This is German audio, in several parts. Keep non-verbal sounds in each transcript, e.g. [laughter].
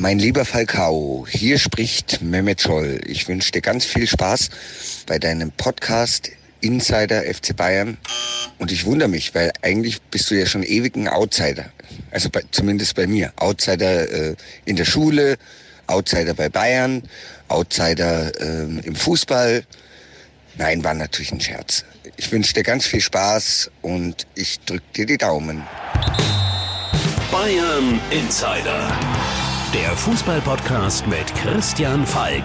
Mein lieber Falcao, hier spricht Mehmet Scholl. Ich wünsche dir ganz viel Spaß bei deinem Podcast Insider FC Bayern. Und ich wundere mich, weil eigentlich bist du ja schon ewig ein Outsider. Also bei, zumindest bei mir. Outsider äh, in der Schule, Outsider bei Bayern, Outsider äh, im Fußball. Nein, war natürlich ein Scherz. Ich wünsche dir ganz viel Spaß und ich drücke dir die Daumen. Bayern Insider. Der Fußballpodcast mit Christian Falk.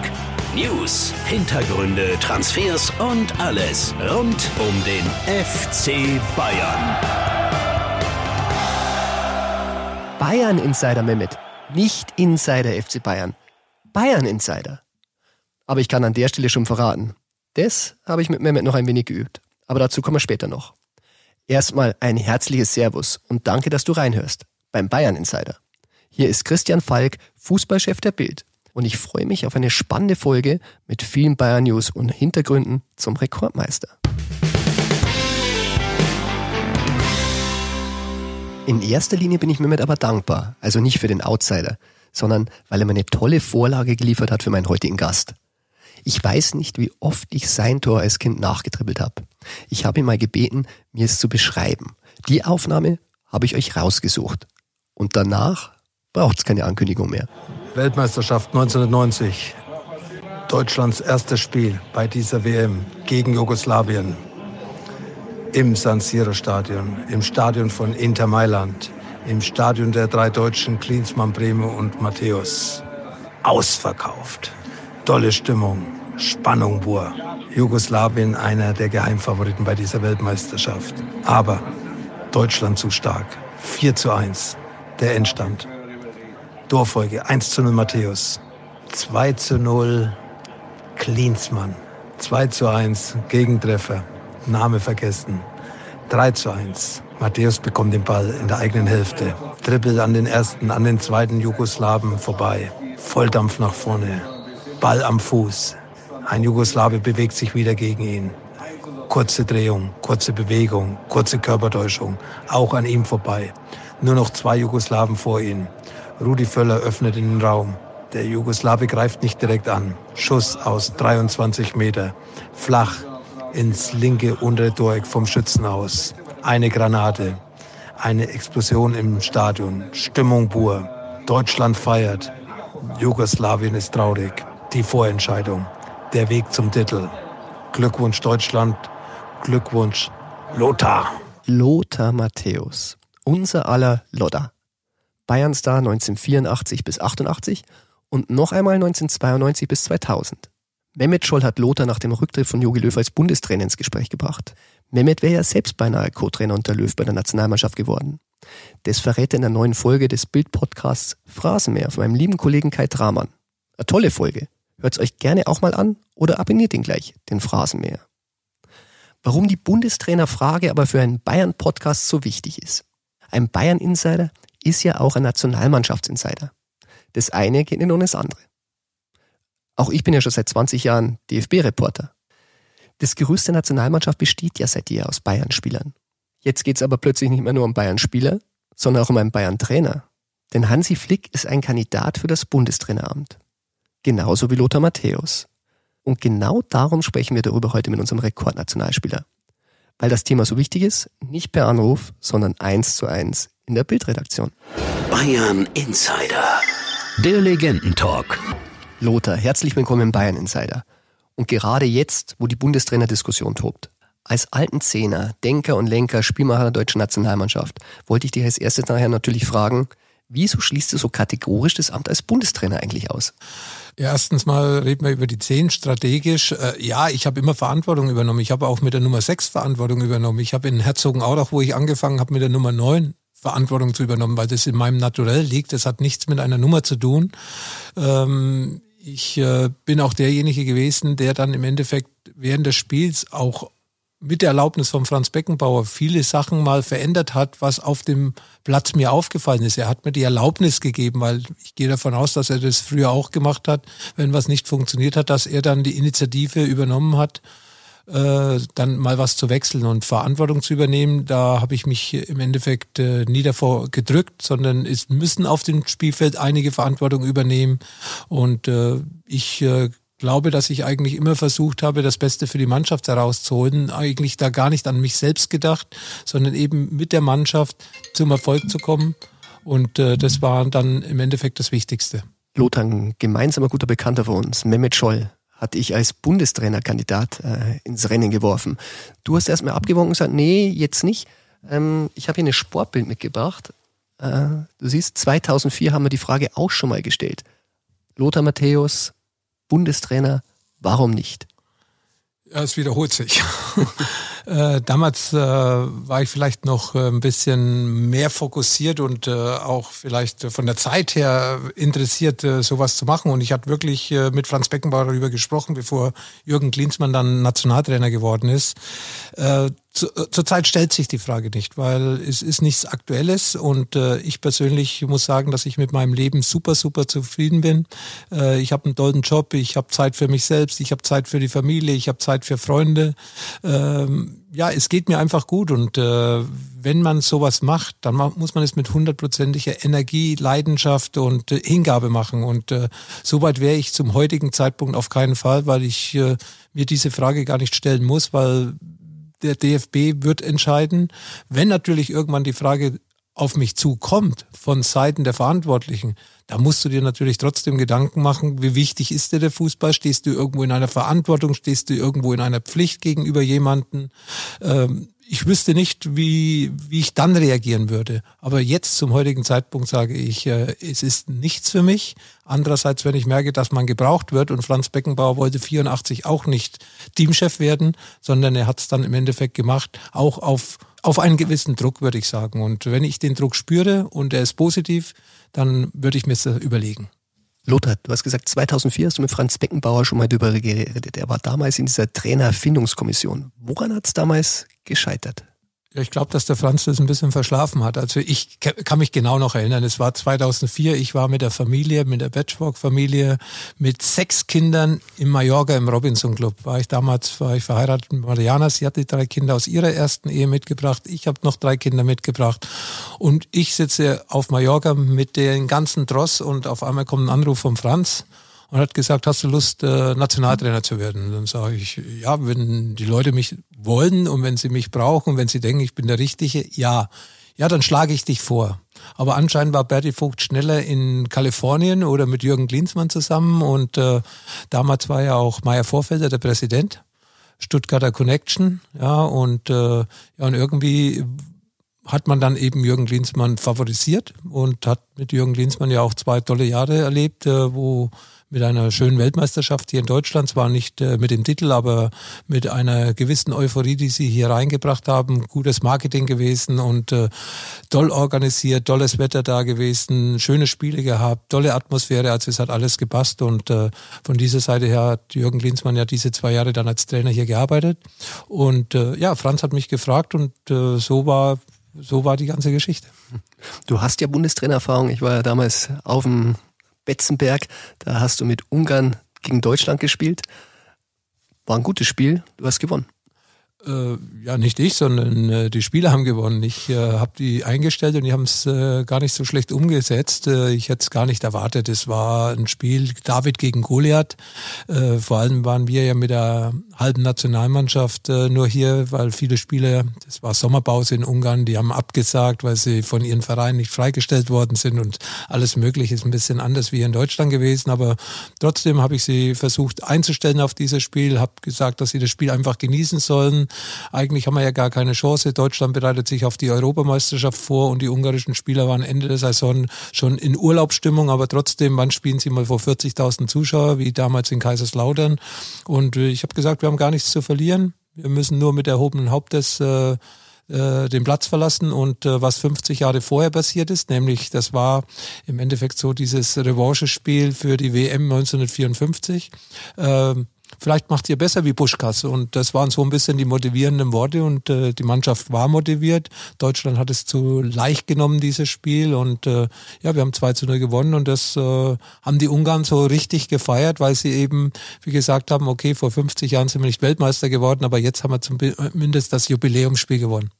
News, Hintergründe, Transfers und alles rund um den FC Bayern. Bayern Insider Mehmet, nicht Insider FC Bayern. Bayern Insider. Aber ich kann an der Stelle schon verraten. Das habe ich mit Mehmet noch ein wenig geübt. Aber dazu kommen wir später noch. Erstmal ein herzliches Servus und danke, dass du reinhörst beim Bayern Insider. Hier ist Christian Falk, Fußballchef der Bild und ich freue mich auf eine spannende Folge mit vielen Bayern News und Hintergründen zum Rekordmeister. In erster Linie bin ich Mehmet aber dankbar, also nicht für den Outsider, sondern weil er mir eine tolle Vorlage geliefert hat für meinen heutigen Gast. Ich weiß nicht, wie oft ich sein Tor als Kind nachgetribbelt habe. Ich habe ihn mal gebeten, mir es zu beschreiben. Die Aufnahme habe ich euch rausgesucht. Und danach braucht es keine Ankündigung mehr. Weltmeisterschaft 1990. Deutschlands erstes Spiel bei dieser WM gegen Jugoslawien. Im San Siro Stadion, im Stadion von Inter Mailand, im Stadion der drei Deutschen Klinsmann, Breme und Matthäus. Ausverkauft. Tolle Stimmung, Spannung pur. Jugoslawien einer der Geheimfavoriten bei dieser Weltmeisterschaft. Aber Deutschland zu stark. 4 zu 1. Der Endstand. Torfolge 1 zu 0 Matthäus. 2 zu 0 Klinsmann. 2 zu 1 Gegentreffer. Name vergessen. 3 zu 1. Matthäus bekommt den Ball in der eigenen Hälfte. Trippel an den ersten, an den zweiten Jugoslawen vorbei. Volldampf nach vorne. Ball am Fuß. Ein Jugoslawe bewegt sich wieder gegen ihn. Kurze Drehung, kurze Bewegung, kurze Körpertäuschung. Auch an ihm vorbei. Nur noch zwei Jugoslawen vor ihm. Rudi Völler öffnet den Raum. Der Jugoslawe greift nicht direkt an. Schuss aus 23 Meter. Flach ins linke untere Tor vom Schützenhaus. Eine Granate. Eine Explosion im Stadion. Stimmung pur. Deutschland feiert. Jugoslawien ist traurig. Die Vorentscheidung. Der Weg zum Titel. Glückwunsch Deutschland. Glückwunsch Lothar. Lothar Matthäus. Unser aller Lodder. Bayernstar 1984 bis 88 und noch einmal 1992 bis 2000. Mehmet Scholl hat Lothar nach dem Rücktritt von Jogi Löw als Bundestrainer ins Gespräch gebracht. Mehmet wäre ja selbst beinahe Co-Trainer unter Löw bei der Nationalmannschaft geworden. Das verrät er in der neuen Folge des Bild-Podcasts Phrasenmäher von meinem lieben Kollegen Kai Dramann. Eine tolle Folge. Hört's euch gerne auch mal an oder abonniert ihn gleich, den Phrasenmäher. Warum die Bundestrainerfrage aber für einen Bayern-Podcast so wichtig ist. Ein Bayern-Insider ist ja auch ein Nationalmannschaftsinsider. Das eine geht nicht ohne das andere. Auch ich bin ja schon seit 20 Jahren DFB-Reporter. Das Gerüst der Nationalmannschaft besteht ja seit jeher aus Bayern-Spielern. Jetzt geht es aber plötzlich nicht mehr nur um Bayern-Spieler, sondern auch um einen Bayern-Trainer. Denn Hansi Flick ist ein Kandidat für das Bundestraineramt. Genauso wie Lothar Matthäus. Und genau darum sprechen wir darüber heute mit unserem Rekordnationalspieler. Weil das Thema so wichtig ist, nicht per Anruf, sondern eins zu eins in der Bildredaktion. Bayern Insider. Der Legendentalk. Lothar, herzlich willkommen im Bayern Insider. Und gerade jetzt, wo die Bundestrainer-Diskussion tobt. Als alten Zehner, Denker und Lenker, Spielmacher der deutschen Nationalmannschaft, wollte ich dich als erstes nachher natürlich fragen, wieso schließt du so kategorisch das Amt als Bundestrainer eigentlich aus? Erstens mal reden wir über die Zehn strategisch. Äh, ja, ich habe immer Verantwortung übernommen. Ich habe auch mit der Nummer 6 Verantwortung übernommen. Ich habe in Herzogenaurach, wo ich angefangen habe, mit der Nummer 9 Verantwortung zu übernommen, weil das in meinem Naturell liegt. Das hat nichts mit einer Nummer zu tun. Ähm, ich äh, bin auch derjenige gewesen, der dann im Endeffekt während des Spiels auch mit der Erlaubnis von Franz Beckenbauer viele Sachen mal verändert hat, was auf dem Platz mir aufgefallen ist. Er hat mir die Erlaubnis gegeben, weil ich gehe davon aus, dass er das früher auch gemacht hat, wenn was nicht funktioniert hat, dass er dann die Initiative übernommen hat äh, dann mal was zu wechseln und Verantwortung zu übernehmen. Da habe ich mich im Endeffekt äh, nie davor gedrückt, sondern es müssen auf dem Spielfeld einige Verantwortung übernehmen. Und äh, ich äh, glaube, dass ich eigentlich immer versucht habe, das Beste für die Mannschaft herauszuholen. Eigentlich da gar nicht an mich selbst gedacht, sondern eben mit der Mannschaft zum Erfolg zu kommen. Und äh, das war dann im Endeffekt das Wichtigste. Lothar, ein gemeinsamer guter Bekannter von uns, Mehmet Scholl, hatte ich als Bundestrainerkandidat äh, ins Rennen geworfen. Du hast erstmal abgewogen und gesagt, nee, jetzt nicht. Ähm, ich habe hier eine Sportbild mitgebracht. Äh, du siehst, 2004 haben wir die Frage auch schon mal gestellt. Lothar Matthäus, Bundestrainer, warum nicht? Ja, es wiederholt sich. [laughs] äh, damals äh, war ich vielleicht noch äh, ein bisschen mehr fokussiert und äh, auch vielleicht von der Zeit her interessiert, äh, sowas zu machen. Und ich hatte wirklich mit Franz Beckenbauer darüber gesprochen, bevor Jürgen Klinsmann dann Nationaltrainer geworden ist. Äh, zu, zurzeit stellt sich die Frage nicht, weil es ist nichts Aktuelles und äh, ich persönlich muss sagen, dass ich mit meinem Leben super, super zufrieden bin. Äh, ich habe einen tollen Job, ich habe Zeit für mich selbst, ich habe Zeit für die Familie, ich habe Zeit für Freunde. Ähm, ja, es geht mir einfach gut und äh, wenn man sowas macht, dann muss man es mit hundertprozentiger Energie, Leidenschaft und äh, Hingabe machen und äh, soweit wäre ich zum heutigen Zeitpunkt auf keinen Fall, weil ich äh, mir diese Frage gar nicht stellen muss, weil der DFB wird entscheiden. Wenn natürlich irgendwann die Frage auf mich zukommt von Seiten der Verantwortlichen, da musst du dir natürlich trotzdem Gedanken machen, wie wichtig ist dir der Fußball? Stehst du irgendwo in einer Verantwortung? Stehst du irgendwo in einer Pflicht gegenüber jemanden? Ähm, ich wüsste nicht, wie, wie ich dann reagieren würde. Aber jetzt zum heutigen Zeitpunkt sage ich, äh, es ist nichts für mich. Andererseits, wenn ich merke, dass man gebraucht wird und Franz Beckenbauer wollte 84 auch nicht Teamchef werden, sondern er hat es dann im Endeffekt gemacht, auch auf, auf einen gewissen Druck, würde ich sagen. Und wenn ich den Druck spüre und er ist positiv, dann würde ich mir das überlegen. Lothar, du hast gesagt, 2004 hast du mit Franz Beckenbauer schon mal darüber geredet. Er war damals in dieser Trainerfindungskommission. Woran hat es damals gescheitert? Ja, ich glaube, dass der Franz das ein bisschen verschlafen hat. Also ich kann mich genau noch erinnern. Es war 2004. Ich war mit der Familie, mit der Batchwalk-Familie, mit sechs Kindern in Mallorca im Robinson Club. War ich damals, war ich verheiratet mit Mariana. Sie hatte drei Kinder aus ihrer ersten Ehe mitgebracht. Ich habe noch drei Kinder mitgebracht. Und ich sitze auf Mallorca mit den ganzen Dross und auf einmal kommt ein Anruf vom Franz und hat gesagt, hast du Lust, äh, Nationaltrainer zu werden? Und dann sage ich, ja, wenn die Leute mich wollen und wenn sie mich brauchen wenn sie denken, ich bin der Richtige, ja. Ja, dann schlage ich dich vor. Aber anscheinend war Berti Vogt schneller in Kalifornien oder mit Jürgen Klinsmann zusammen und äh, damals war ja auch Meier Vorfelder der Präsident, Stuttgarter Connection, ja, und, äh, ja, und irgendwie hat man dann eben Jürgen Klinsmann favorisiert und hat mit Jürgen Klinsmann ja auch zwei tolle Jahre erlebt, äh, wo mit einer schönen Weltmeisterschaft hier in Deutschland, zwar nicht äh, mit dem Titel, aber mit einer gewissen Euphorie, die sie hier reingebracht haben. Gutes Marketing gewesen und äh, toll organisiert, tolles Wetter da gewesen, schöne Spiele gehabt, tolle Atmosphäre, also es hat alles gepasst und äh, von dieser Seite her hat Jürgen Klinsmann ja diese zwei Jahre dann als Trainer hier gearbeitet und äh, ja, Franz hat mich gefragt und äh, so war so war die ganze Geschichte. Du hast ja Bundestrainererfahrung. Ich war ja damals auf dem Betzenberg. Da hast du mit Ungarn gegen Deutschland gespielt. War ein gutes Spiel. Du hast gewonnen. Äh, ja, nicht ich, sondern äh, die Spieler haben gewonnen. Ich äh, habe die eingestellt und die haben es äh, gar nicht so schlecht umgesetzt. Äh, ich hätte es gar nicht erwartet. Es war ein Spiel David gegen Goliath. Äh, vor allem waren wir ja mit der halben Nationalmannschaft äh, nur hier, weil viele Spieler, das war Sommerpause in Ungarn, die haben abgesagt, weil sie von ihren Vereinen nicht freigestellt worden sind und alles Mögliche ist ein bisschen anders wie in Deutschland gewesen. Aber trotzdem habe ich sie versucht einzustellen auf dieses Spiel, habe gesagt, dass sie das Spiel einfach genießen sollen eigentlich haben wir ja gar keine Chance. Deutschland bereitet sich auf die Europameisterschaft vor und die ungarischen Spieler waren Ende der Saison schon in Urlaubsstimmung, aber trotzdem, wann spielen sie mal vor 40.000 Zuschauer, wie damals in Kaiserslautern? Und äh, ich habe gesagt, wir haben gar nichts zu verlieren. Wir müssen nur mit erhobenen Hauptes äh, äh, den Platz verlassen und äh, was 50 Jahre vorher passiert ist, nämlich das war im Endeffekt so dieses Revanche-Spiel für die WM 1954. Ähm, vielleicht macht ihr besser wie Buschkass. Und das waren so ein bisschen die motivierenden Worte und äh, die Mannschaft war motiviert. Deutschland hat es zu leicht genommen, dieses Spiel. Und äh, ja, wir haben 2 zu 0 gewonnen und das äh, haben die Ungarn so richtig gefeiert, weil sie eben, wie gesagt haben, okay, vor 50 Jahren sind wir nicht Weltmeister geworden, aber jetzt haben wir zumindest das Jubiläumsspiel gewonnen.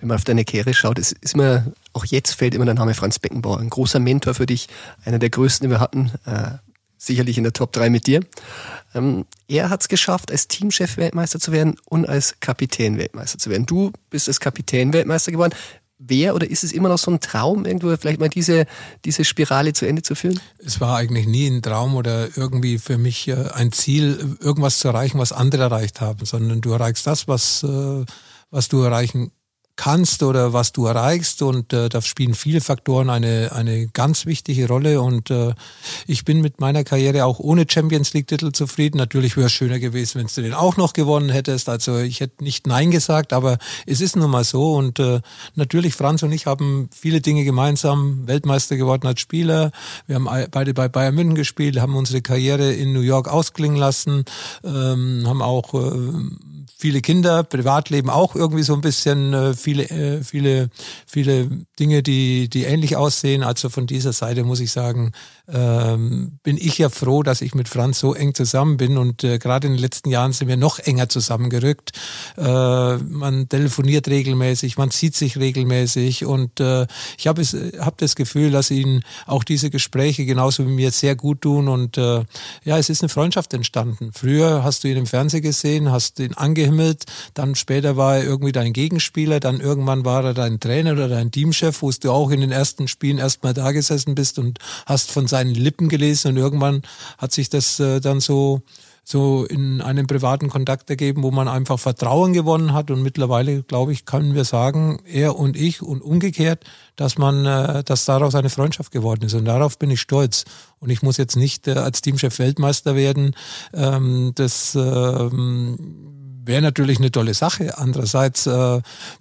Wenn man auf deine Karriere schaut, ist, ist immer, auch jetzt fällt immer der Name Franz Beckenbauer. Ein großer Mentor für dich, einer der größten, die wir hatten. Äh, sicherlich in der Top 3 mit dir. Ähm, er hat es geschafft, als Teamchef Weltmeister zu werden und als Kapitän Weltmeister zu werden. Du bist als Kapitän Weltmeister geworden. Wer oder ist es immer noch so ein Traum, irgendwo vielleicht mal diese, diese Spirale zu Ende zu führen? Es war eigentlich nie ein Traum oder irgendwie für mich äh, ein Ziel, irgendwas zu erreichen, was andere erreicht haben, sondern du erreichst das, was, äh, was du erreichen kannst oder was du erreichst und äh, da spielen viele Faktoren eine, eine ganz wichtige Rolle und äh, ich bin mit meiner Karriere auch ohne Champions League Titel zufrieden. Natürlich wäre es schöner gewesen, wenn du den auch noch gewonnen hättest. Also ich hätte nicht Nein gesagt, aber es ist nun mal so und äh, natürlich Franz und ich haben viele Dinge gemeinsam, Weltmeister geworden als Spieler. Wir haben beide bei Bayern München gespielt, haben unsere Karriere in New York ausklingen lassen, ähm, haben auch äh, viele Kinder, Privatleben auch irgendwie so ein bisschen äh, viele, äh, viele, viele Dinge, die, die ähnlich aussehen. Also von dieser Seite muss ich sagen, ähm, bin ich ja froh, dass ich mit Franz so eng zusammen bin und äh, gerade in den letzten Jahren sind wir noch enger zusammengerückt. Äh, man telefoniert regelmäßig, man sieht sich regelmäßig und äh, ich habe hab das Gefühl, dass ihnen auch diese Gespräche genauso wie mir sehr gut tun und äh, ja, es ist eine Freundschaft entstanden. Früher hast du ihn im Fernsehen gesehen, hast ihn angehimmelt, dann später war er irgendwie dein Gegenspieler, dann irgendwann war er dein Trainer oder dein Teamchef, wo du auch in den ersten Spielen erstmal da gesessen bist und hast von seinen seinen Lippen gelesen und irgendwann hat sich das äh, dann so so in einem privaten Kontakt ergeben, wo man einfach Vertrauen gewonnen hat und mittlerweile, glaube ich, können wir sagen, er und ich und umgekehrt, dass man, äh, dass daraus eine Freundschaft geworden ist und darauf bin ich stolz. Und ich muss jetzt nicht äh, als Teamchef Weltmeister werden. Ähm, das ähm, wäre natürlich eine tolle Sache. Andererseits äh,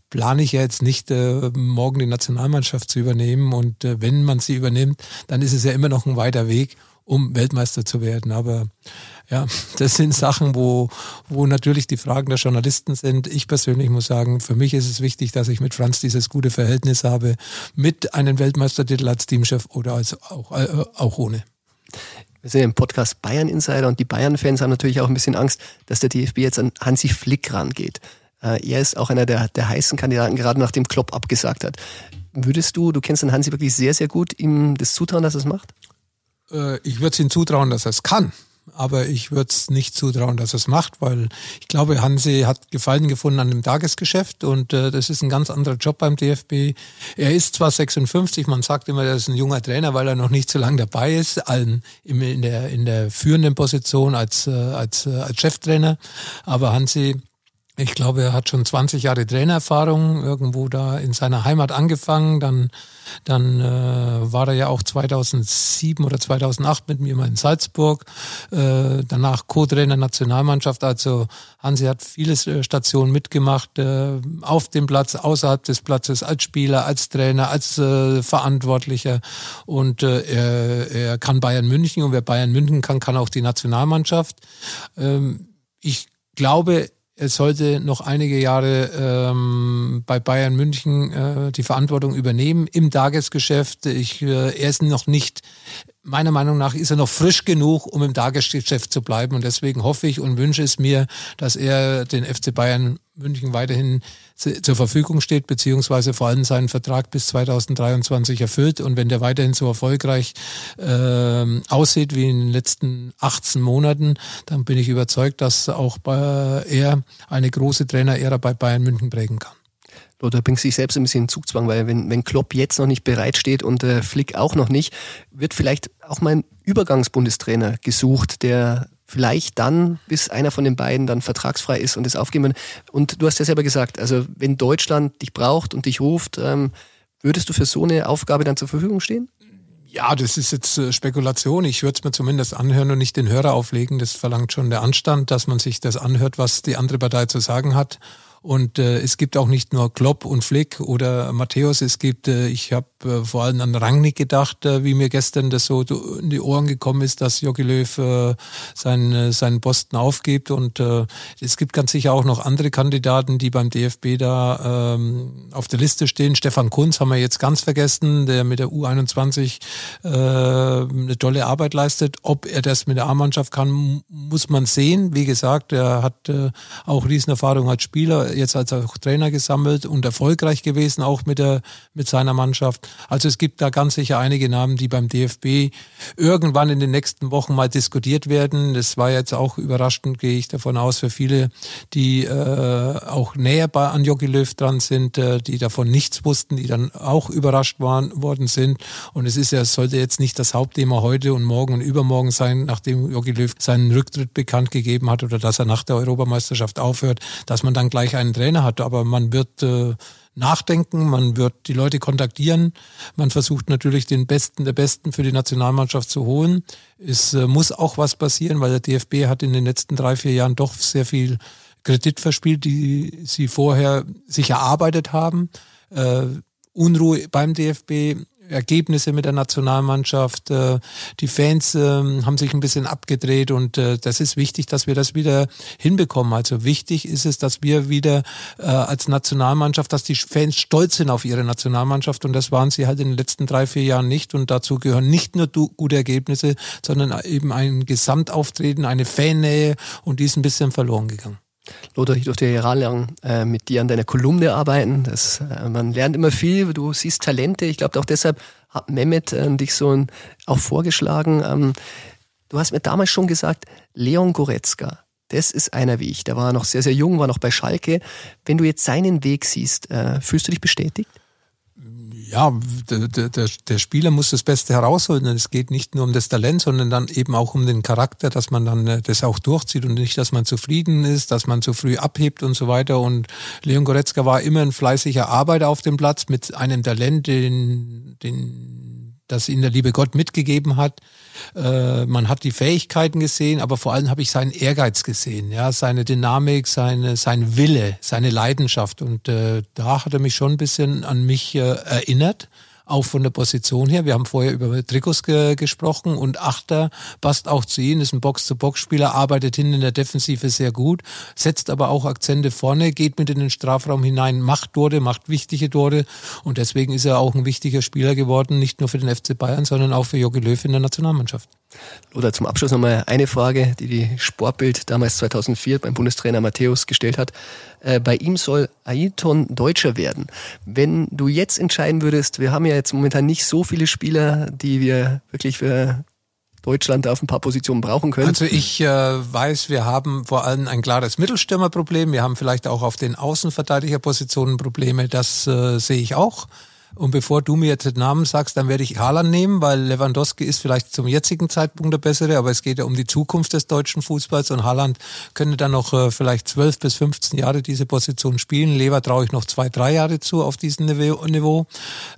plane ich ja jetzt nicht, äh, morgen die Nationalmannschaft zu übernehmen. Und äh, wenn man sie übernimmt, dann ist es ja immer noch ein weiter Weg, um Weltmeister zu werden. Aber ja, [laughs] das sind Sachen, wo, wo natürlich die Fragen der Journalisten sind. Ich persönlich muss sagen, für mich ist es wichtig, dass ich mit Franz dieses gute Verhältnis habe, mit einem Weltmeistertitel als Teamchef oder als auch, äh, auch ohne. Wir sind im Podcast Bayern Insider und die Bayern-Fans haben natürlich auch ein bisschen Angst, dass der DFB jetzt an Hansi Flick rangeht. Äh, er ist auch einer der, der heißen Kandidaten, gerade nachdem Klopp abgesagt hat. Würdest du, du kennst den Hansi wirklich sehr, sehr gut, ihm das zutrauen, dass er es macht? Äh, ich würde es ihm zutrauen, dass er es kann aber ich würde es nicht zutrauen, dass er es macht, weil ich glaube, Hansi hat Gefallen gefunden an dem Tagesgeschäft und äh, das ist ein ganz anderer Job beim DFB. Er ist zwar 56, man sagt immer, er ist ein junger Trainer, weil er noch nicht so lange dabei ist, allen in der, in der führenden Position als, äh, als, äh, als Cheftrainer, aber Hansi ich glaube, er hat schon 20 Jahre Trainererfahrung, irgendwo da in seiner Heimat angefangen. Dann, dann äh, war er ja auch 2007 oder 2008 mit mir mal in Salzburg. Äh, danach Co-Trainer Nationalmannschaft. Also Hansi hat viele äh, Stationen mitgemacht, äh, auf dem Platz, außerhalb des Platzes, als Spieler, als Trainer, als äh, Verantwortlicher. Und äh, er, er kann Bayern München und wer Bayern München kann, kann auch die Nationalmannschaft. Ähm, ich glaube, er sollte noch einige Jahre ähm, bei Bayern München äh, die Verantwortung übernehmen im Tagesgeschäft. Ich, äh, er ist noch nicht meiner Meinung nach ist er noch frisch genug, um im Tagesgeschäft zu bleiben. Und deswegen hoffe ich und wünsche es mir, dass er den FC Bayern München weiterhin zur Verfügung steht, beziehungsweise vor allem seinen Vertrag bis 2023 erfüllt. Und wenn der weiterhin so erfolgreich äh, aussieht wie in den letzten 18 Monaten, dann bin ich überzeugt, dass auch bei, er eine große Trainerära bei Bayern München prägen kann oder bringt sich selbst ein bisschen in Zugzwang, weil wenn, wenn Klopp jetzt noch nicht bereitsteht und äh, Flick auch noch nicht, wird vielleicht auch mal ein Übergangsbundestrainer gesucht, der vielleicht dann, bis einer von den beiden dann vertragsfrei ist und es aufgeben Und du hast ja selber gesagt, also wenn Deutschland dich braucht und dich ruft, ähm, würdest du für so eine Aufgabe dann zur Verfügung stehen? Ja, das ist jetzt äh, Spekulation. Ich würde es mir zumindest anhören und nicht den Hörer auflegen. Das verlangt schon der Anstand, dass man sich das anhört, was die andere Partei zu sagen hat. Und äh, es gibt auch nicht nur Klopp und Flick oder Matthäus, es gibt, äh, ich habe äh, vor allem an Rangnick gedacht, äh, wie mir gestern das so in die Ohren gekommen ist, dass Jogi Löw äh, seinen, äh, seinen Posten aufgibt. Und äh, es gibt ganz sicher auch noch andere Kandidaten, die beim DFB da ähm, auf der Liste stehen. Stefan Kunz haben wir jetzt ganz vergessen, der mit der U21 äh, eine tolle Arbeit leistet. Ob er das mit der A-Mannschaft kann, muss man sehen. Wie gesagt, er hat äh, auch Riesenerfahrung als Spieler jetzt als auch Trainer gesammelt und erfolgreich gewesen, auch mit, der, mit seiner Mannschaft. Also es gibt da ganz sicher einige Namen, die beim DFB irgendwann in den nächsten Wochen mal diskutiert werden. Das war jetzt auch überraschend, gehe ich davon aus, für viele, die äh, auch näher bei an Jogi Löw dran sind, äh, die davon nichts wussten, die dann auch überrascht waren, worden sind. Und es ist ja, es sollte jetzt nicht das Hauptthema heute und morgen und übermorgen sein, nachdem Jogi Löw seinen Rücktritt bekannt gegeben hat oder dass er nach der Europameisterschaft aufhört, dass man dann gleich einen Trainer hat. Aber man wird äh, nachdenken, man wird die Leute kontaktieren, man versucht natürlich den Besten der Besten für die Nationalmannschaft zu holen. Es äh, muss auch was passieren, weil der DFB hat in den letzten drei, vier Jahren doch sehr viel Kredit verspielt, die sie vorher sich erarbeitet haben. Äh, Unruhe beim DFB, Ergebnisse mit der Nationalmannschaft. Äh, die Fans ähm, haben sich ein bisschen abgedreht und äh, das ist wichtig, dass wir das wieder hinbekommen. Also wichtig ist es, dass wir wieder äh, als Nationalmannschaft, dass die Fans stolz sind auf ihre Nationalmannschaft und das waren sie halt in den letzten drei, vier Jahren nicht und dazu gehören nicht nur gute Ergebnisse, sondern eben ein Gesamtauftreten, eine Fannähe und die ist ein bisschen verloren gegangen. Lothar, ich durfte ja jahrelang äh, mit dir an deiner Kolumne arbeiten. Das, äh, man lernt immer viel, du siehst Talente. Ich glaube auch deshalb hat Mehmet äh, dich so ein, auch vorgeschlagen. Ähm, du hast mir damals schon gesagt, Leon Goretzka, das ist einer wie ich. Der war noch sehr, sehr jung, war noch bei Schalke. Wenn du jetzt seinen Weg siehst, äh, fühlst du dich bestätigt? Ja, der, der, der Spieler muss das Beste herausholen. Und es geht nicht nur um das Talent, sondern dann eben auch um den Charakter, dass man dann äh, das auch durchzieht und nicht, dass man zufrieden ist, dass man zu früh abhebt und so weiter. Und Leon Goretzka war immer ein fleißiger Arbeiter auf dem Platz mit einem Talent, den, den, das ihn der liebe Gott mitgegeben hat. Äh, man hat die Fähigkeiten gesehen, aber vor allem habe ich seinen Ehrgeiz gesehen, ja, seine Dynamik, seine, sein Wille, seine Leidenschaft. Und äh, da hat er mich schon ein bisschen an mich äh, erinnert auch von der Position her. Wir haben vorher über Trikots ge gesprochen und Achter passt auch zu ihm, ist ein Box-zu-Box-Spieler, arbeitet hinten in der Defensive sehr gut, setzt aber auch Akzente vorne, geht mit in den Strafraum hinein, macht Tore, macht wichtige Tore und deswegen ist er auch ein wichtiger Spieler geworden, nicht nur für den FC Bayern, sondern auch für Jogi Löw in der Nationalmannschaft. Oder zum Abschluss nochmal eine Frage, die die Sportbild damals 2004 beim Bundestrainer Matthäus gestellt hat. Äh, bei ihm soll Ailton Deutscher werden. Wenn du jetzt entscheiden würdest, wir haben ja jetzt momentan nicht so viele Spieler, die wir wirklich für Deutschland auf ein paar Positionen brauchen können. Also ich äh, weiß, wir haben vor allem ein klares Mittelstürmerproblem. Wir haben vielleicht auch auf den Außenverteidigerpositionen Probleme. Das äh, sehe ich auch. Und bevor du mir jetzt den Namen sagst, dann werde ich Haaland nehmen, weil Lewandowski ist vielleicht zum jetzigen Zeitpunkt der bessere, aber es geht ja um die Zukunft des deutschen Fußballs und Haaland könnte dann noch äh, vielleicht zwölf bis 15 Jahre diese Position spielen. Lever traue ich noch zwei, drei Jahre zu auf diesem Niveau.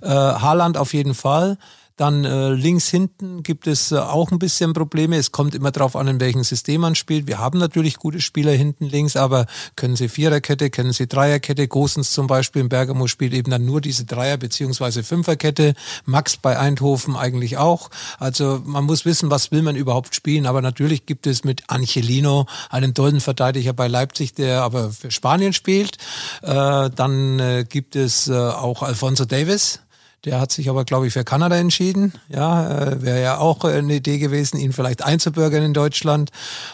Äh, Haaland auf jeden Fall. Dann äh, links hinten gibt es äh, auch ein bisschen Probleme. Es kommt immer darauf an, in welchem System man spielt. Wir haben natürlich gute Spieler hinten links, aber können sie Viererkette, können sie Dreierkette. Gosens zum Beispiel in Bergamo spielt eben dann nur diese Dreier- beziehungsweise Fünferkette. Max bei Eindhoven eigentlich auch. Also man muss wissen, was will man überhaupt spielen. Aber natürlich gibt es mit Angelino einen tollen Verteidiger bei Leipzig, der aber für Spanien spielt. Äh, dann äh, gibt es äh, auch Alfonso Davis, der hat sich aber, glaube ich, für Kanada entschieden. Ja, äh, wäre ja auch eine Idee gewesen, ihn vielleicht einzubürgern in Deutschland,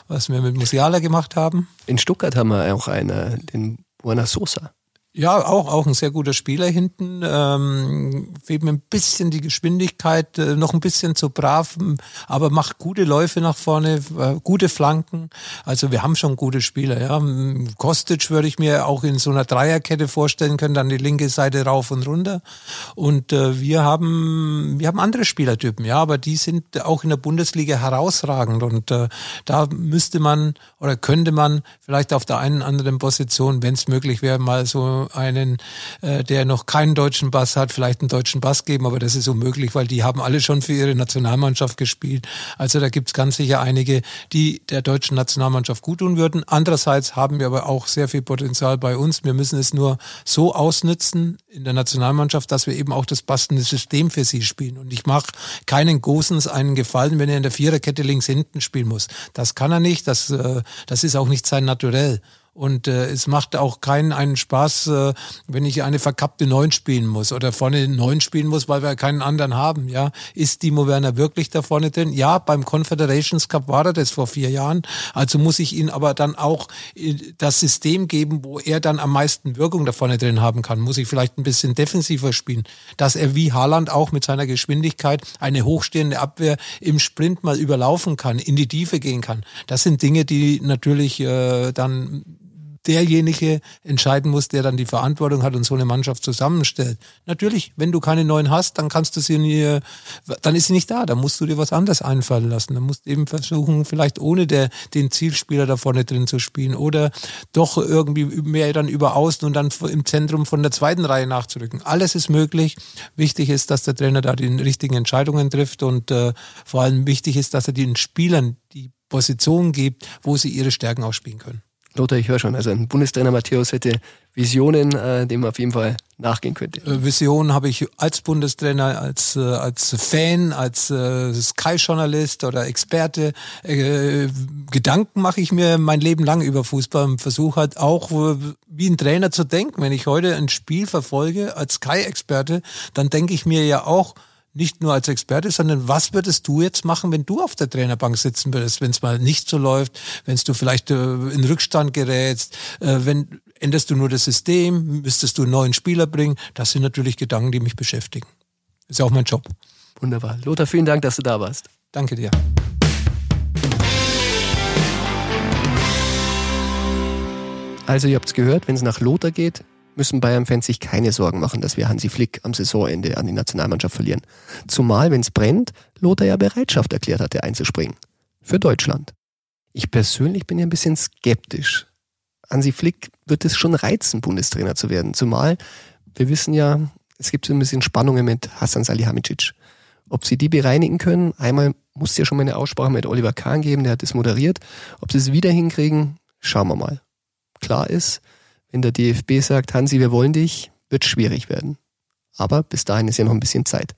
was wir mit Musiala gemacht haben. In Stuttgart haben wir auch einen, den Buena Sosa. Ja, auch, auch ein sehr guter Spieler hinten. Ähm, fehlt mir ein bisschen die Geschwindigkeit, äh, noch ein bisschen zu brav, aber macht gute Läufe nach vorne, äh, gute Flanken. Also wir haben schon gute Spieler. Ja. Kostic würde ich mir auch in so einer Dreierkette vorstellen können, dann die linke Seite rauf und runter. Und äh, wir haben wir haben andere Spielertypen, ja, aber die sind auch in der Bundesliga herausragend. Und äh, da müsste man oder könnte man vielleicht auf der einen anderen Position, wenn es möglich wäre, mal so einen, äh, der noch keinen deutschen Bass hat, vielleicht einen deutschen Bass geben, aber das ist unmöglich, weil die haben alle schon für ihre Nationalmannschaft gespielt. Also da gibt's ganz sicher einige, die der deutschen Nationalmannschaft gut tun würden. Andererseits haben wir aber auch sehr viel Potenzial bei uns. Wir müssen es nur so ausnützen in der Nationalmannschaft, dass wir eben auch das passende System für sie spielen. Und ich mache keinen Gosens einen Gefallen, wenn er in der Viererkette links hinten spielen muss. Das kann er nicht, das, äh, das ist auch nicht sein Naturell. Und äh, es macht auch keinen einen Spaß, äh, wenn ich eine verkappte Neun spielen muss oder vorne Neun spielen muss, weil wir keinen anderen haben. Ja, ist Timo Werner wirklich da vorne drin? Ja, beim Confederations Cup war er das vor vier Jahren. Also muss ich ihn aber dann auch äh, das System geben, wo er dann am meisten Wirkung da vorne drin haben kann. Muss ich vielleicht ein bisschen defensiver spielen, dass er wie Haaland auch mit seiner Geschwindigkeit eine hochstehende Abwehr im Sprint mal überlaufen kann, in die Tiefe gehen kann. Das sind Dinge, die natürlich äh, dann derjenige entscheiden muss, der dann die Verantwortung hat und so eine Mannschaft zusammenstellt. Natürlich, wenn du keine neuen hast, dann kannst du sie nie, dann ist sie nicht da, dann musst du dir was anderes einfallen lassen. Dann musst du eben versuchen, vielleicht ohne der, den Zielspieler da vorne drin zu spielen oder doch irgendwie mehr dann über außen und dann im Zentrum von der zweiten Reihe nachzurücken. Alles ist möglich. Wichtig ist, dass der Trainer da die richtigen Entscheidungen trifft und äh, vor allem wichtig ist, dass er den Spielern die Position gibt, wo sie ihre Stärken ausspielen können. Lothar, ich höre schon, also ein Bundestrainer Matthäus hätte Visionen, äh, dem man auf jeden Fall nachgehen könnte. Äh, Visionen habe ich als Bundestrainer, als, äh, als Fan, als äh, Sky-Journalist oder Experte. Äh, Gedanken mache ich mir mein Leben lang über Fußball und versuche halt auch wie ein Trainer zu denken. Wenn ich heute ein Spiel verfolge als Sky-Experte, dann denke ich mir ja auch, nicht nur als Experte, sondern was würdest du jetzt machen, wenn du auf der Trainerbank sitzen würdest, wenn es mal nicht so läuft, wenn du vielleicht äh, in Rückstand gerätst, äh, wenn änderst du nur das System, müsstest du einen neuen Spieler bringen? Das sind natürlich Gedanken, die mich beschäftigen. Ist ja auch mein Job. Wunderbar. Lothar, vielen Dank, dass du da warst. Danke dir. Also ihr habt es gehört, wenn es nach Lothar geht, müssen Bayern-Fans sich keine Sorgen machen, dass wir Hansi Flick am Saisonende an die Nationalmannschaft verlieren. Zumal, wenn es brennt, Lothar ja Bereitschaft erklärt hatte, einzuspringen. Für Deutschland. Ich persönlich bin ja ein bisschen skeptisch. Hansi Flick wird es schon reizen, Bundestrainer zu werden. Zumal, wir wissen ja, es gibt so ein bisschen Spannungen mit Hassan Salihamidzic. Ob sie die bereinigen können, einmal muss es ja schon mal eine Aussprache mit Oliver Kahn geben, der hat es moderiert. Ob sie es wieder hinkriegen, schauen wir mal. Klar ist, wenn der DFB sagt, Hansi, wir wollen dich, wird schwierig werden. Aber bis dahin ist ja noch ein bisschen Zeit.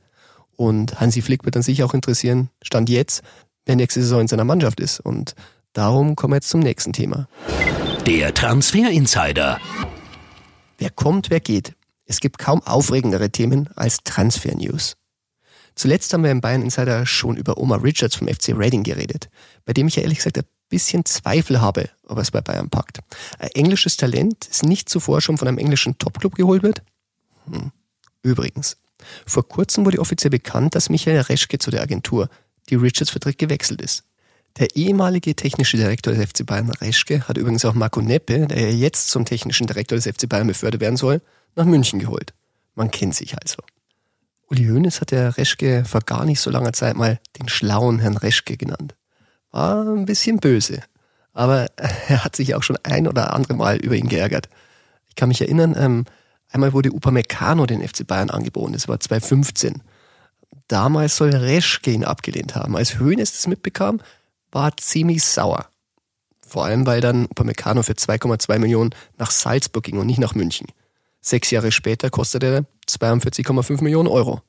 Und Hansi Flick wird dann sicher auch interessieren, Stand jetzt, wer nächste Saison in seiner Mannschaft ist. Und darum kommen wir jetzt zum nächsten Thema. Der Transfer Insider. Wer kommt, wer geht. Es gibt kaum aufregendere Themen als Transfer News. Zuletzt haben wir im Bayern Insider schon über Omar Richards vom FC Reading geredet, bei dem ich ja ehrlich gesagt ein bisschen Zweifel habe, ob er es bei Bayern packt. Ein englisches Talent, das nicht zuvor schon von einem englischen Topclub geholt wird? Hm. Übrigens, vor kurzem wurde offiziell bekannt, dass Michael Reschke zu der Agentur, die Richards vertritt, gewechselt ist. Der ehemalige technische Direktor des FC Bayern Reschke hat übrigens auch Marco Neppe, der ja jetzt zum technischen Direktor des FC Bayern befördert werden soll, nach München geholt. Man kennt sich also. Uli Hoeneß hat der Reschke vor gar nicht so langer Zeit mal den schlauen Herrn Reschke genannt war ein bisschen böse. Aber [laughs] er hat sich auch schon ein oder andere Mal über ihn geärgert. Ich kann mich erinnern, ähm, einmal wurde Upamecano den FC Bayern angeboten. Das war 2015. Damals soll Reschke ihn abgelehnt haben. Als Hoeneß das mitbekam, war er ziemlich sauer. Vor allem, weil dann Upamecano für 2,2 Millionen nach Salzburg ging und nicht nach München. Sechs Jahre später kostete er 42,5 Millionen Euro.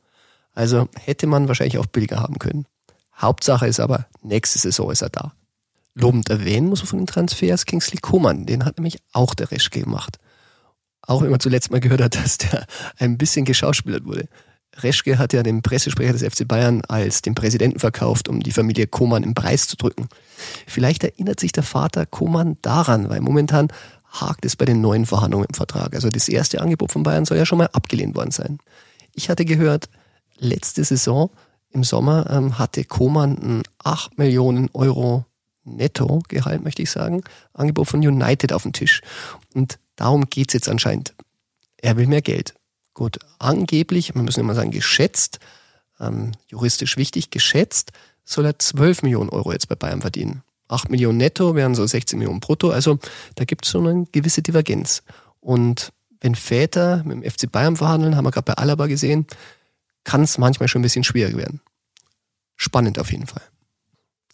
Also hätte man wahrscheinlich auch billiger haben können. Hauptsache ist aber, nächste Saison ist er da. Lobend erwähnen muss man von den Transfers Kingsley Coman, den hat nämlich auch der Reschke gemacht. Auch wenn man zuletzt mal gehört hat, [laughs] dass der ein bisschen geschauspielert wurde. Reschke hat ja den Pressesprecher des FC Bayern als den Präsidenten verkauft, um die Familie Koman im Preis zu drücken. Vielleicht erinnert sich der Vater Koman daran, weil momentan hakt es bei den neuen Verhandlungen im Vertrag. Also das erste Angebot von Bayern soll ja schon mal abgelehnt worden sein. Ich hatte gehört, letzte Saison im Sommer ähm, hatte Koman ein 8 Millionen Euro Nettogehalt, möchte ich sagen, Angebot von United auf den Tisch. Und darum geht's jetzt anscheinend. Er will mehr Geld. Gut, angeblich, wir müssen immer sagen, geschätzt, ähm, juristisch wichtig, geschätzt, soll er 12 Millionen Euro jetzt bei Bayern verdienen. 8 Millionen netto wären so 16 Millionen brutto, also da gibt es schon eine gewisse Divergenz. Und wenn Väter mit dem FC Bayern verhandeln, haben wir gerade bei Alaba gesehen, kann es manchmal schon ein bisschen schwieriger werden. Spannend auf jeden Fall.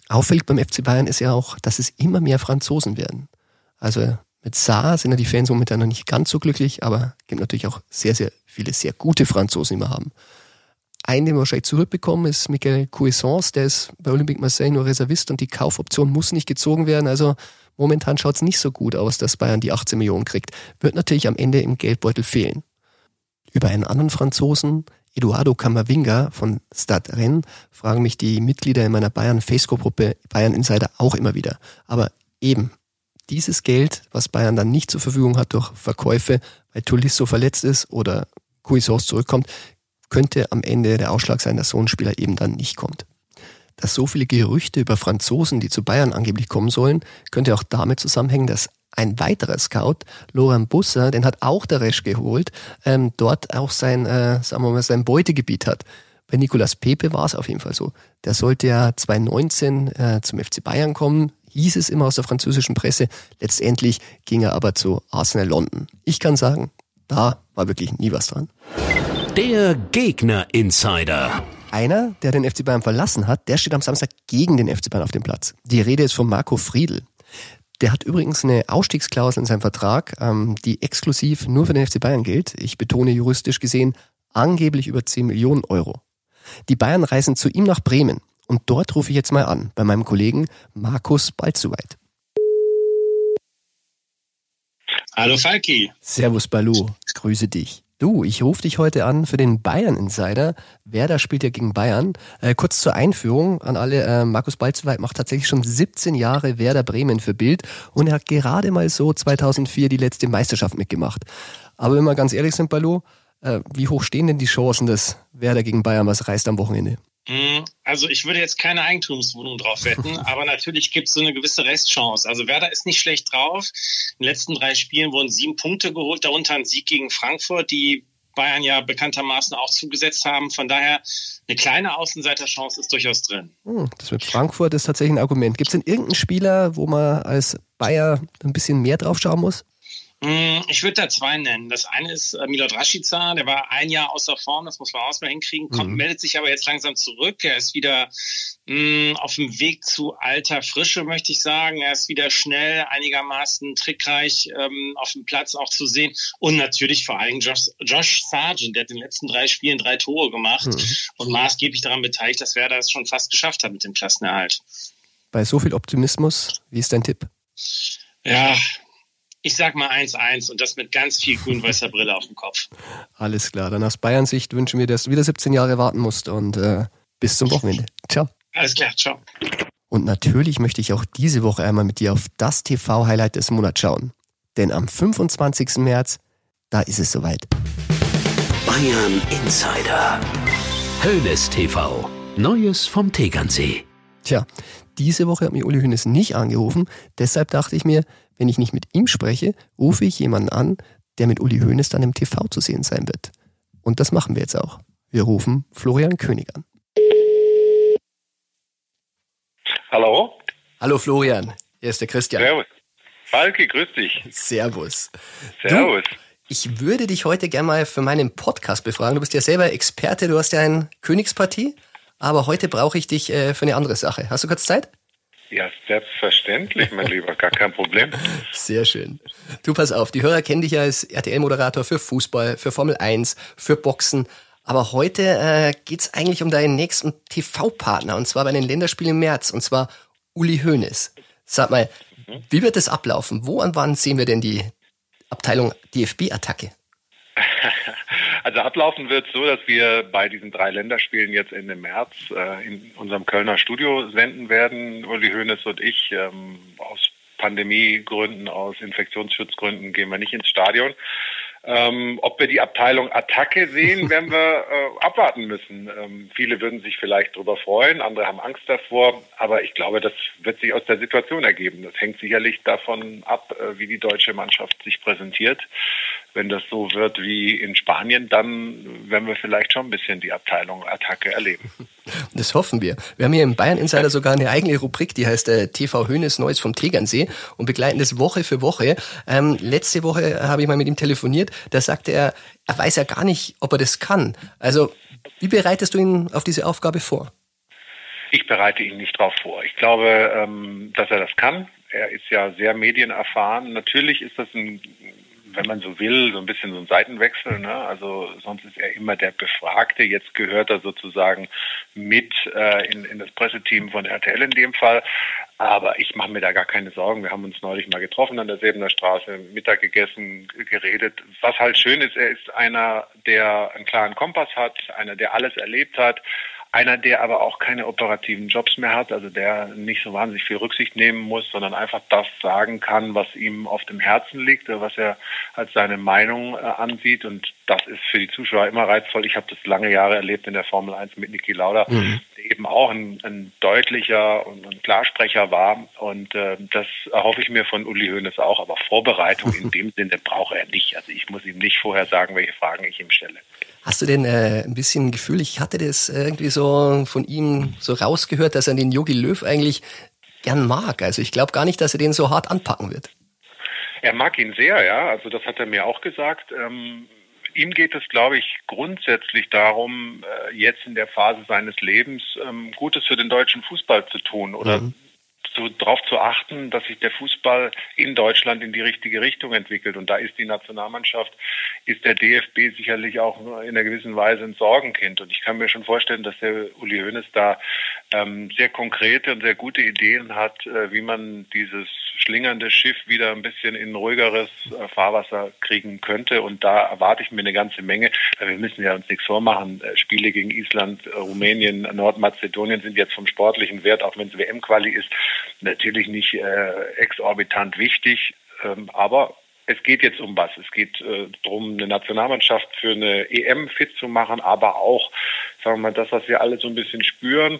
Auffällig beim FC Bayern ist ja auch, dass es immer mehr Franzosen werden. Also mit Saar sind ja die Fans momentan noch nicht ganz so glücklich, aber gibt natürlich auch sehr, sehr viele sehr gute Franzosen, die wir haben. Einen, den wir wahrscheinlich zurückbekommen, ist Michael Cuisance, der ist bei Olympique Marseille nur Reservist und die Kaufoption muss nicht gezogen werden. Also momentan schaut es nicht so gut aus, dass Bayern die 18 Millionen kriegt. Wird natürlich am Ende im Geldbeutel fehlen. Über einen anderen Franzosen, Eduardo Camavinga von Stade Rennes, fragen mich die Mitglieder in meiner Bayern-Facebook-Gruppe Bayern Insider auch immer wieder. Aber eben, dieses Geld, was Bayern dann nicht zur Verfügung hat durch Verkäufe, weil Tulisso verletzt ist oder Cuisance zurückkommt, könnte am Ende der Ausschlag sein, dass so ein Spieler eben dann nicht kommt. Dass so viele Gerüchte über Franzosen, die zu Bayern angeblich kommen sollen, könnte auch damit zusammenhängen, dass ein weiterer Scout, Laurent Busser, den hat auch der Resch geholt, ähm, dort auch sein, äh, sagen wir mal, sein Beutegebiet hat. Bei Nicolas Pepe war es auf jeden Fall so. Der sollte ja 2019 äh, zum FC Bayern kommen, hieß es immer aus der französischen Presse. Letztendlich ging er aber zu Arsenal London. Ich kann sagen, da war wirklich nie was dran. Der Gegner Insider. Einer, der den FC Bayern verlassen hat, der steht am Samstag gegen den FC Bayern auf dem Platz. Die Rede ist von Marco Friedl. Der hat übrigens eine Ausstiegsklausel in seinem Vertrag, ähm, die exklusiv nur für den FC Bayern gilt. Ich betone juristisch gesehen, angeblich über 10 Millionen Euro. Die Bayern reisen zu ihm nach Bremen. Und dort rufe ich jetzt mal an, bei meinem Kollegen Markus Balzuweit. Hallo Falki. Servus Balu, grüße dich. Du, ich rufe dich heute an für den Bayern Insider. Werder spielt ja gegen Bayern. Äh, kurz zur Einführung an alle. Äh, Markus Balzweit macht tatsächlich schon 17 Jahre Werder Bremen für Bild und er hat gerade mal so 2004 die letzte Meisterschaft mitgemacht. Aber wenn wir ganz ehrlich sind, Balu, äh, wie hoch stehen denn die Chancen, dass Werder gegen Bayern was reißt am Wochenende? Hm, also ich würde jetzt keine Eigentumswohnung drauf wetten, [laughs] aber natürlich gibt es so eine gewisse Restchance. Also Werder ist nicht schlecht drauf. In den letzten drei Spielen wurden sieben Punkte geholt, darunter ein Sieg gegen Frankfurt, die Bayern ja bekanntermaßen auch zugesetzt haben. Von daher eine kleine Außenseiterchance ist durchaus drin. Hm, das mit Frankfurt ist tatsächlich ein Argument. Gibt es denn irgendeinen Spieler, wo man als Bayer ein bisschen mehr drauf schauen muss? Mm, ich würde da zwei nennen. Das eine ist äh, Milot Rashica, der war ein Jahr außer Form, das muss man auch mal hinkriegen, kommt, mhm. meldet sich aber jetzt langsam zurück. Er ist wieder mh, mm, auf dem Weg zu alter Frische, möchte ich sagen. Er ist wieder schnell, einigermaßen trickreich ähm, auf dem Platz auch zu sehen. Und natürlich vor allem Josh, Josh Sargent, der hat in den letzten drei Spielen drei Tore gemacht mhm. und maßgeblich daran beteiligt, dass Werder es schon fast geschafft hat mit dem Klassenerhalt. Bei so viel Optimismus, wie ist dein Tipp? Ja, ich sag mal 1-1 und das mit ganz viel grün-weißer Brille auf dem Kopf. Alles klar. Dann aus Bayern Sicht wünschen wir, dass du wieder 17 Jahre warten musst und äh, bis zum Wochenende. Ciao. Alles klar, ciao. Und natürlich möchte ich auch diese Woche einmal mit dir auf das TV-Highlight des Monats schauen. Denn am 25. März, da ist es soweit. Bayern Insider. Hönes TV. Neues vom Tegernsee. Tja, diese Woche hat mir Uli Hoeneß nicht angerufen. Deshalb dachte ich mir, wenn ich nicht mit ihm spreche, rufe ich jemanden an, der mit Uli Hoeneß dann im TV zu sehen sein wird. Und das machen wir jetzt auch. Wir rufen Florian König an. Hallo? Hallo Florian, hier ist der Christian. Servus. Falki, grüß dich. Servus. Servus. Du, ich würde dich heute gerne mal für meinen Podcast befragen. Du bist ja selber Experte, du hast ja ein Königspartie, aber heute brauche ich dich äh, für eine andere Sache. Hast du kurz Zeit? Ja, selbstverständlich, mein Lieber, gar kein Problem. [laughs] Sehr schön. Du pass auf, die Hörer kennen dich ja als RTL-Moderator für Fußball, für Formel 1, für Boxen. Aber heute äh, geht eigentlich um deinen nächsten TV-Partner, und zwar bei den Länderspielen im März, und zwar Uli Hoeneß. Sag mal, mhm. wie wird das ablaufen? Wo und wann sehen wir denn die Abteilung DFB-Attacke? Also ablaufen wird so, dass wir bei diesen drei Länderspielen jetzt Ende März äh, in unserem Kölner Studio senden werden. Uli Hoeneß und ich. Ähm, aus Pandemiegründen, aus Infektionsschutzgründen gehen wir nicht ins Stadion. Ähm, ob wir die Abteilung Attacke sehen, werden wir äh, abwarten müssen. Ähm, viele würden sich vielleicht darüber freuen, andere haben Angst davor, aber ich glaube, das wird sich aus der Situation ergeben. Das hängt sicherlich davon ab, äh, wie die deutsche Mannschaft sich präsentiert. Wenn das so wird wie in Spanien, dann werden wir vielleicht schon ein bisschen die Abteilung Attacke erleben. Das hoffen wir. Wir haben hier im Bayern Insider sogar eine eigene Rubrik, die heißt äh, TV Hönes Neues vom Tegernsee und begleiten das Woche für Woche. Ähm, letzte Woche habe ich mal mit ihm telefoniert. Da sagte er, er weiß ja gar nicht, ob er das kann. Also, wie bereitest du ihn auf diese Aufgabe vor? Ich bereite ihn nicht darauf vor. Ich glaube, ähm, dass er das kann. Er ist ja sehr medienerfahren. Natürlich ist das ein wenn man so will, so ein bisschen so ein Seitenwechsel. Ne? Also sonst ist er immer der Befragte. Jetzt gehört er sozusagen mit äh, in, in das Presseteam von RTL in dem Fall. Aber ich mache mir da gar keine Sorgen. Wir haben uns neulich mal getroffen an der Säbener Straße, Mittag gegessen, geredet. Was halt schön ist, er ist einer, der einen klaren Kompass hat, einer, der alles erlebt hat, einer, der aber auch keine operativen Jobs mehr hat, also der nicht so wahnsinnig viel Rücksicht nehmen muss, sondern einfach das sagen kann, was ihm auf dem Herzen liegt, was er als seine Meinung äh, ansieht. Und das ist für die Zuschauer immer reizvoll. Ich habe das lange Jahre erlebt in der Formel 1 mit Niki Lauda, mhm. der eben auch ein, ein deutlicher und ein Klarsprecher war. Und äh, das erhoffe ich mir von Uli Hoeneß auch. Aber Vorbereitung in [laughs] dem Sinne braucht er nicht. Also ich muss ihm nicht vorher sagen, welche Fragen ich ihm stelle. Hast du denn äh, ein bisschen ein Gefühl, ich hatte das irgendwie so von ihm so rausgehört, dass er den Yogi Löw eigentlich gern mag. Also ich glaube gar nicht, dass er den so hart anpacken wird. Er mag ihn sehr, ja. Also das hat er mir auch gesagt. Ähm, ihm geht es, glaube ich, grundsätzlich darum, äh, jetzt in der Phase seines Lebens ähm, Gutes für den deutschen Fußball zu tun oder mhm zu, darauf zu achten, dass sich der Fußball in Deutschland in die richtige Richtung entwickelt. Und da ist die Nationalmannschaft, ist der DFB sicherlich auch in einer gewissen Weise ein Sorgenkind. Und ich kann mir schon vorstellen, dass der Uli Hoeneß da ähm, sehr konkrete und sehr gute Ideen hat, äh, wie man dieses schlingernde Schiff wieder ein bisschen in ruhigeres äh, Fahrwasser kriegen könnte. Und da erwarte ich mir eine ganze Menge. Wir müssen ja uns nichts vormachen. Äh, Spiele gegen Island, äh, Rumänien, Nordmazedonien sind jetzt vom sportlichen Wert, auch wenn es WM-Quali ist, natürlich nicht äh, exorbitant wichtig. Ähm, aber es geht jetzt um was. Es geht äh, darum, eine Nationalmannschaft für eine EM fit zu machen, aber auch sagen wir mal, das, was wir alle so ein bisschen spüren,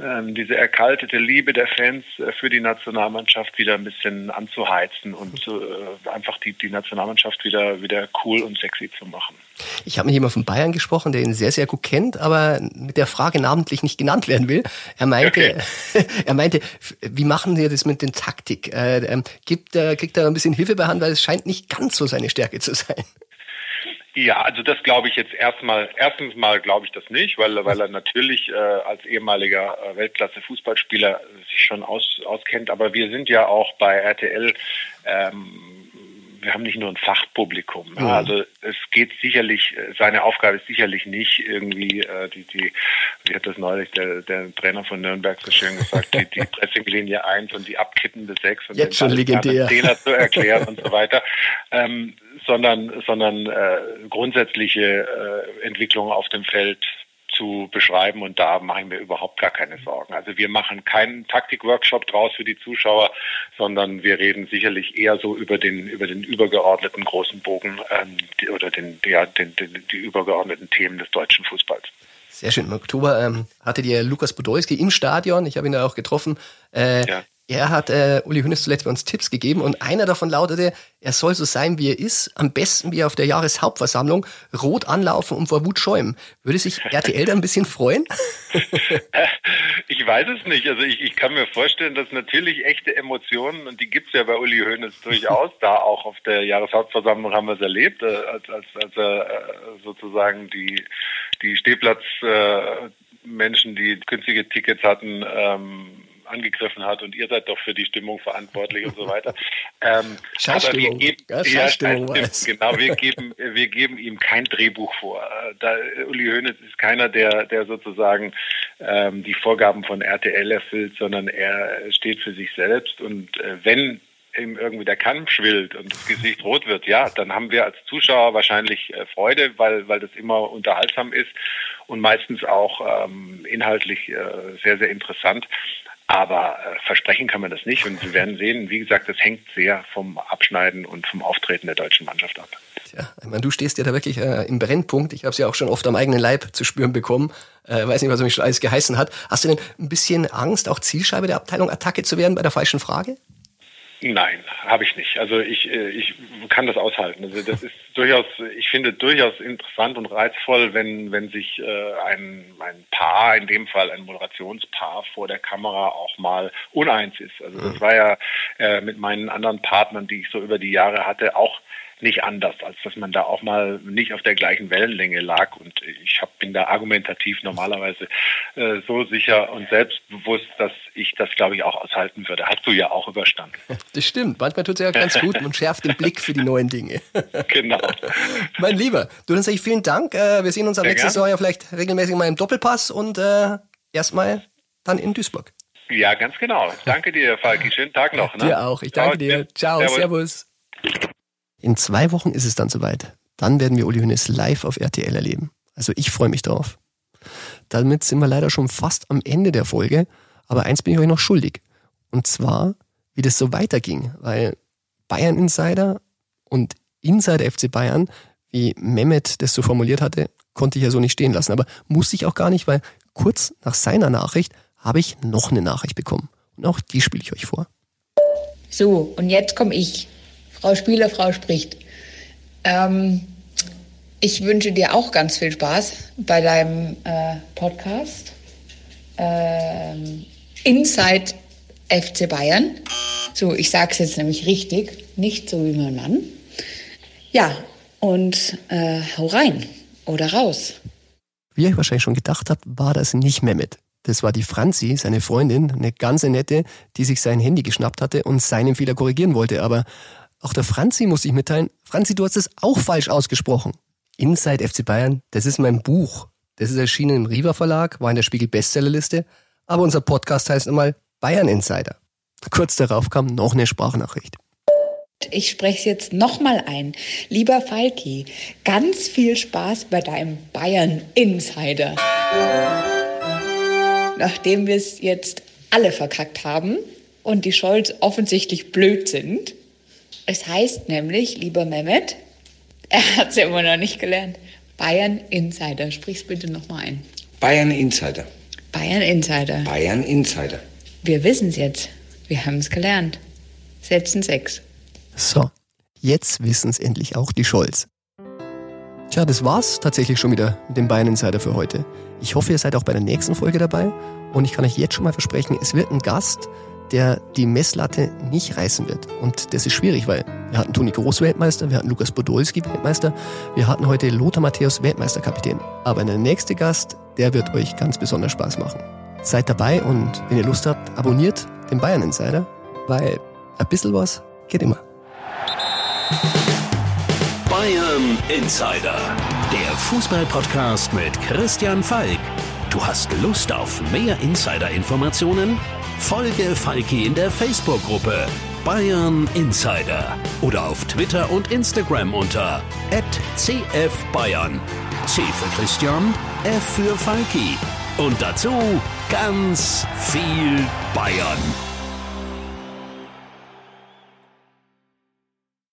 ähm, diese erkaltete Liebe der Fans äh, für die Nationalmannschaft wieder ein bisschen anzuheizen und äh, einfach die, die Nationalmannschaft wieder, wieder cool und sexy zu machen. Ich habe mit jemandem von Bayern gesprochen, der ihn sehr, sehr gut kennt, aber mit der Frage namentlich nicht genannt werden will. Er meinte, okay. [laughs] er meinte, wie machen Sie das mit den Taktik? Äh, ähm, gibt, äh, kriegt er ein bisschen Hilfe bei Hand, weil es scheint nicht ganz so seine Stärke zu sein. Ja, also das glaube ich jetzt erstmal, erstens mal glaube ich das nicht, weil, weil er natürlich äh, als ehemaliger äh, Weltklasse-Fußballspieler sich schon aus, auskennt. Aber wir sind ja auch bei RTL ähm, wir haben nicht nur ein Fachpublikum. Mhm. Also es geht sicherlich, seine Aufgabe ist sicherlich nicht irgendwie äh, die, die, wie hat das neulich der, der Trainer von Nürnberg so schön gesagt, die, die [laughs] Pressinglinie 1 und die abkippende 6 und Jetzt schon legendär. Zu erklären und so weiter. [laughs] Ähm, sondern sondern äh, grundsätzliche äh, Entwicklungen auf dem Feld zu beschreiben und da mache ich mir überhaupt gar keine Sorgen. Also wir machen keinen Taktikworkshop draus für die Zuschauer, sondern wir reden sicherlich eher so über den über den übergeordneten großen Bogen ähm, die, oder den, ja, den, den, die übergeordneten Themen des deutschen Fußballs. Sehr schön. Im Oktober ähm, hattet ihr Lukas Podolski im Stadion. Ich habe ihn da auch getroffen. Äh, ja. Er hat äh, Uli Hoeneß zuletzt bei uns Tipps gegeben und einer davon lautete, er soll so sein, wie er ist, am besten wie auf der Jahreshauptversammlung, rot anlaufen und vor Wut schäumen. Würde sich RTL da ein bisschen freuen? [laughs] ich weiß es nicht. Also ich, ich kann mir vorstellen, dass natürlich echte Emotionen, und die gibt's ja bei Uli Hoeneß durchaus, da auch auf der Jahreshauptversammlung haben wir es erlebt, äh, als, als, als er äh, sozusagen die, die Stehplatz äh, Menschen, die günstige Tickets hatten, ähm, angegriffen hat und ihr seid doch für die Stimmung verantwortlich und so weiter. [laughs] Ähm, Scheißstimmung. Wir geben, ja, Scheißstimmung ja, genau, wir geben, wir geben ihm kein Drehbuch vor. Da, Uli Hoeneß ist keiner, der, der sozusagen ähm, die Vorgaben von RTL erfüllt, sondern er steht für sich selbst und äh, wenn ihm irgendwie der Kampf schwillt und das Gesicht rot wird, ja, dann haben wir als Zuschauer wahrscheinlich äh, Freude, weil, weil das immer unterhaltsam ist und meistens auch ähm, inhaltlich äh, sehr, sehr interessant. Aber äh, versprechen kann man das nicht. Und wir werden sehen, wie gesagt, das hängt sehr vom Abschneiden und vom Auftreten der deutschen Mannschaft ab. Ja, ich meine, du stehst ja da wirklich äh, im Brennpunkt. Ich habe es ja auch schon oft am eigenen Leib zu spüren bekommen. Äh, weiß nicht, was mich schon alles geheißen hat. Hast du denn ein bisschen Angst, auch Zielscheibe der Abteilung Attacke zu werden bei der falschen Frage? Nein, habe ich nicht. Also ich, äh, ich kann das aushalten. Also das ist durchaus, ich finde durchaus interessant und reizvoll, wenn, wenn sich äh, ein, ein Paar, in dem Fall ein Moderationspaar vor der Kamera auch mal uneins ist. Also das war ja äh, mit meinen anderen Partnern, die ich so über die Jahre hatte, auch nicht anders, als dass man da auch mal nicht auf der gleichen Wellenlänge lag. Und ich hab, bin da argumentativ normalerweise äh, so sicher und selbstbewusst, dass ich das, glaube ich, auch aushalten würde. Hast du ja auch überstanden. [laughs] Das stimmt. Manchmal tut es ja ganz gut. Man schärft den Blick für die neuen Dinge. [laughs] genau. [laughs] mein Lieber, du dann sage ich vielen Dank. Äh, wir sehen uns am nächsten Jahr ja vielleicht regelmäßig mal im Doppelpass und äh, erstmal dann in Duisburg. Ja, ganz genau. Danke dir, Falki. Schönen Tag noch. Ne? Dir auch. Ich danke Ciao. dir. Ciao, servus. servus. In zwei Wochen ist es dann soweit. Dann werden wir Uli Hoeneß live auf RTL erleben. Also ich freue mich drauf. Damit sind wir leider schon fast am Ende der Folge, aber eins bin ich euch noch schuldig. Und zwar, wie das so weiterging, weil Bayern Insider und Insider FC Bayern, wie Mehmet das so formuliert hatte, konnte ich ja so nicht stehen lassen. Aber musste ich auch gar nicht, weil kurz nach seiner Nachricht habe ich noch eine Nachricht bekommen. Und auch die spiele ich euch vor. So, und jetzt komme ich. Frau Spieler, Frau spricht. Ähm, ich wünsche dir auch ganz viel Spaß bei deinem äh, Podcast ähm, Inside FC Bayern. So, ich sage es jetzt nämlich richtig, nicht so wie mein Mann. Ja, und äh, hau rein oder raus. Wie ihr wahrscheinlich schon gedacht habt, war das nicht Mehmet. Das war die Franzi, seine Freundin, eine ganz nette, die sich sein Handy geschnappt hatte und seinen Fehler korrigieren wollte. Aber auch der Franzi muss ich mitteilen, Franzi, du hast es auch falsch ausgesprochen. Inside FC Bayern, das ist mein Buch. Das ist erschienen im Riva Verlag, war in der Spiegel Bestsellerliste, aber unser Podcast heißt einmal Bayern Insider. Kurz darauf kam noch eine Sprachnachricht. Ich spreche es jetzt nochmal ein. Lieber Falki, ganz viel Spaß bei deinem Bayern Insider. Nachdem wir es jetzt alle verkackt haben und die Scholz offensichtlich blöd sind, es heißt nämlich, lieber Mehmet, er hat es ja immer noch nicht gelernt, Bayern Insider. Sprich's bitte nochmal ein. Bayern Insider. Bayern Insider. Bayern Insider. Wir wissen es jetzt. Wir haben es gelernt. Setzen sechs. So, jetzt wissen es endlich auch die Scholz. Tja, das war's tatsächlich schon wieder mit dem Bayern Insider für heute. Ich hoffe, ihr seid auch bei der nächsten Folge dabei und ich kann euch jetzt schon mal versprechen, es wird ein Gast, der die Messlatte nicht reißen wird. Und das ist schwierig, weil wir hatten Toni Groß Weltmeister, wir hatten Lukas Podolski Weltmeister, wir hatten heute Lothar Matthäus Weltmeisterkapitän. Aber der nächste Gast, der wird euch ganz besonders Spaß machen. Seid dabei und wenn ihr Lust habt, abonniert den Bayern Insider, weil ein bisschen was geht immer. Bayern Insider, der Fußballpodcast mit Christian Falk. Du hast Lust auf mehr Insider-Informationen? Folge Falki in der Facebook-Gruppe Bayern Insider oder auf Twitter und Instagram unter @cfbayern. C für Christian, F für Falki und dazu ganz viel Bayern.